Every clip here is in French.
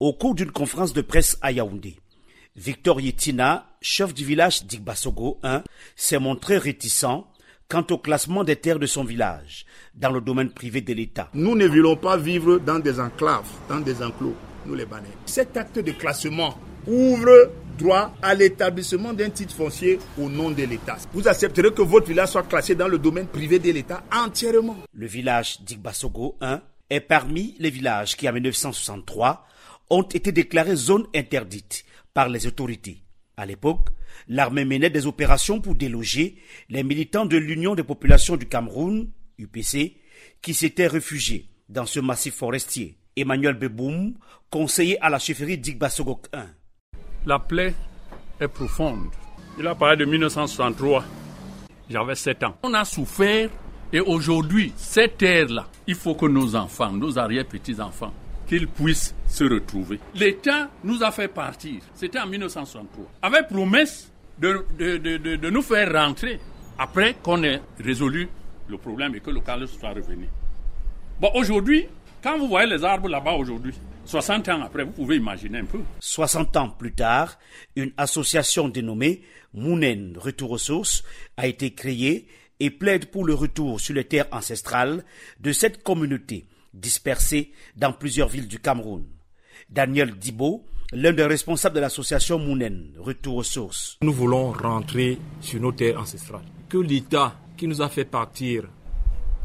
Au cours d'une conférence de presse à Yaoundé, Victor Yetina, chef du village d'Igbasogo 1, s'est montré réticent quant au classement des terres de son village dans le domaine privé de l'État. Nous ne voulons pas vivre dans des enclaves, dans des enclos, nous les Banais. Cet acte de classement ouvre droit à l'établissement d'un titre foncier au nom de l'État. Vous accepterez que votre village soit classé dans le domaine privé de l'État entièrement. Le village d'Igbasogo 1 est parmi les villages qui, en 1963, ont été déclarés zone interdite par les autorités. À l'époque, l'armée menait des opérations pour déloger les militants de l'Union des populations du Cameroun, UPC, qui s'étaient réfugiés dans ce massif forestier. Emmanuel Beboum, conseiller à la chefferie d'Igbasogok 1. La plaie est profonde. Il a parlé de 1963. J'avais 7 ans. On a souffert et aujourd'hui, cette terre-là, il faut que nos enfants, nos arrière-petits-enfants, qu'ils puissent se retrouver. L'État nous a fait partir, c'était en 1963, avec promesse de, nous faire rentrer après qu'on ait résolu le problème et que le calme soit revenu. Bon, aujourd'hui, quand vous voyez les arbres là-bas aujourd'hui, 60 ans après, vous pouvez imaginer un peu. 60 ans plus tard, une association dénommée Mounen Retour aux sources a été créée et plaide pour le retour sur les terres ancestrales de cette communauté dispersée dans plusieurs villes du Cameroun. Daniel Dibo, l'un des responsables de l'association Mounen, Retour aux sources. Nous voulons rentrer sur nos terres ancestrales. Que l'État qui nous a fait partir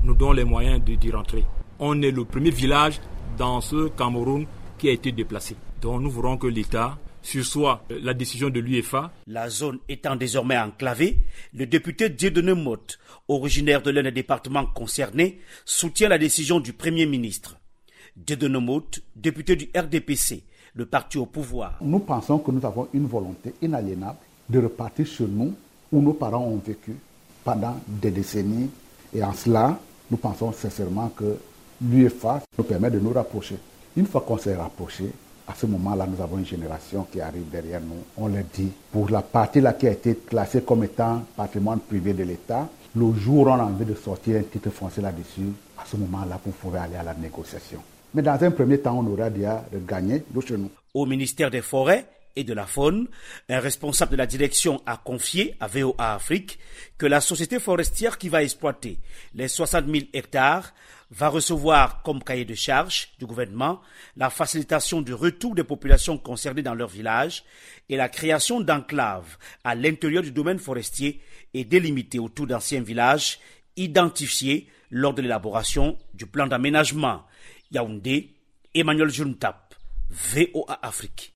nous donne les moyens d'y rentrer. On est le premier village dans ce Cameroun qui a été déplacé. Donc nous voulons que l'État sur soit la décision de l'UEFA. La zone étant désormais enclavée, le député Dieudonné Motte, originaire de l'un des départements concernés, soutient la décision du Premier ministre. Dieudonné Motte, député du RDPC, le parti au pouvoir. Nous pensons que nous avons une volonté inaliénable de repartir sur nous où nos parents ont vécu pendant des décennies. Et en cela, nous pensons sincèrement que l'UEFA nous permet de nous rapprocher. Une fois qu'on s'est rapproché, à ce moment-là, nous avons une génération qui arrive derrière nous. On le dit, pour la partie là qui a été classée comme étant patrimoine privé de l'État, le jour où on a envie de sortir un titre foncier là-dessus, à ce moment-là, vous pouvez aller à la négociation. Mais dans un premier temps, on aura déjà de gagner de chez nous. Au ministère des Forêts et de la Faune, un responsable de la direction a confié à VOA Afrique que la société forestière qui va exploiter les 60 000 hectares va recevoir comme cahier de charge du gouvernement la facilitation du retour des populations concernées dans leur village et la création d'enclaves à l'intérieur du domaine forestier et délimité autour d'anciens villages identifiés lors de l'élaboration du plan d'aménagement. Yaoundé, Emmanuel Juntap, VOA Afrique.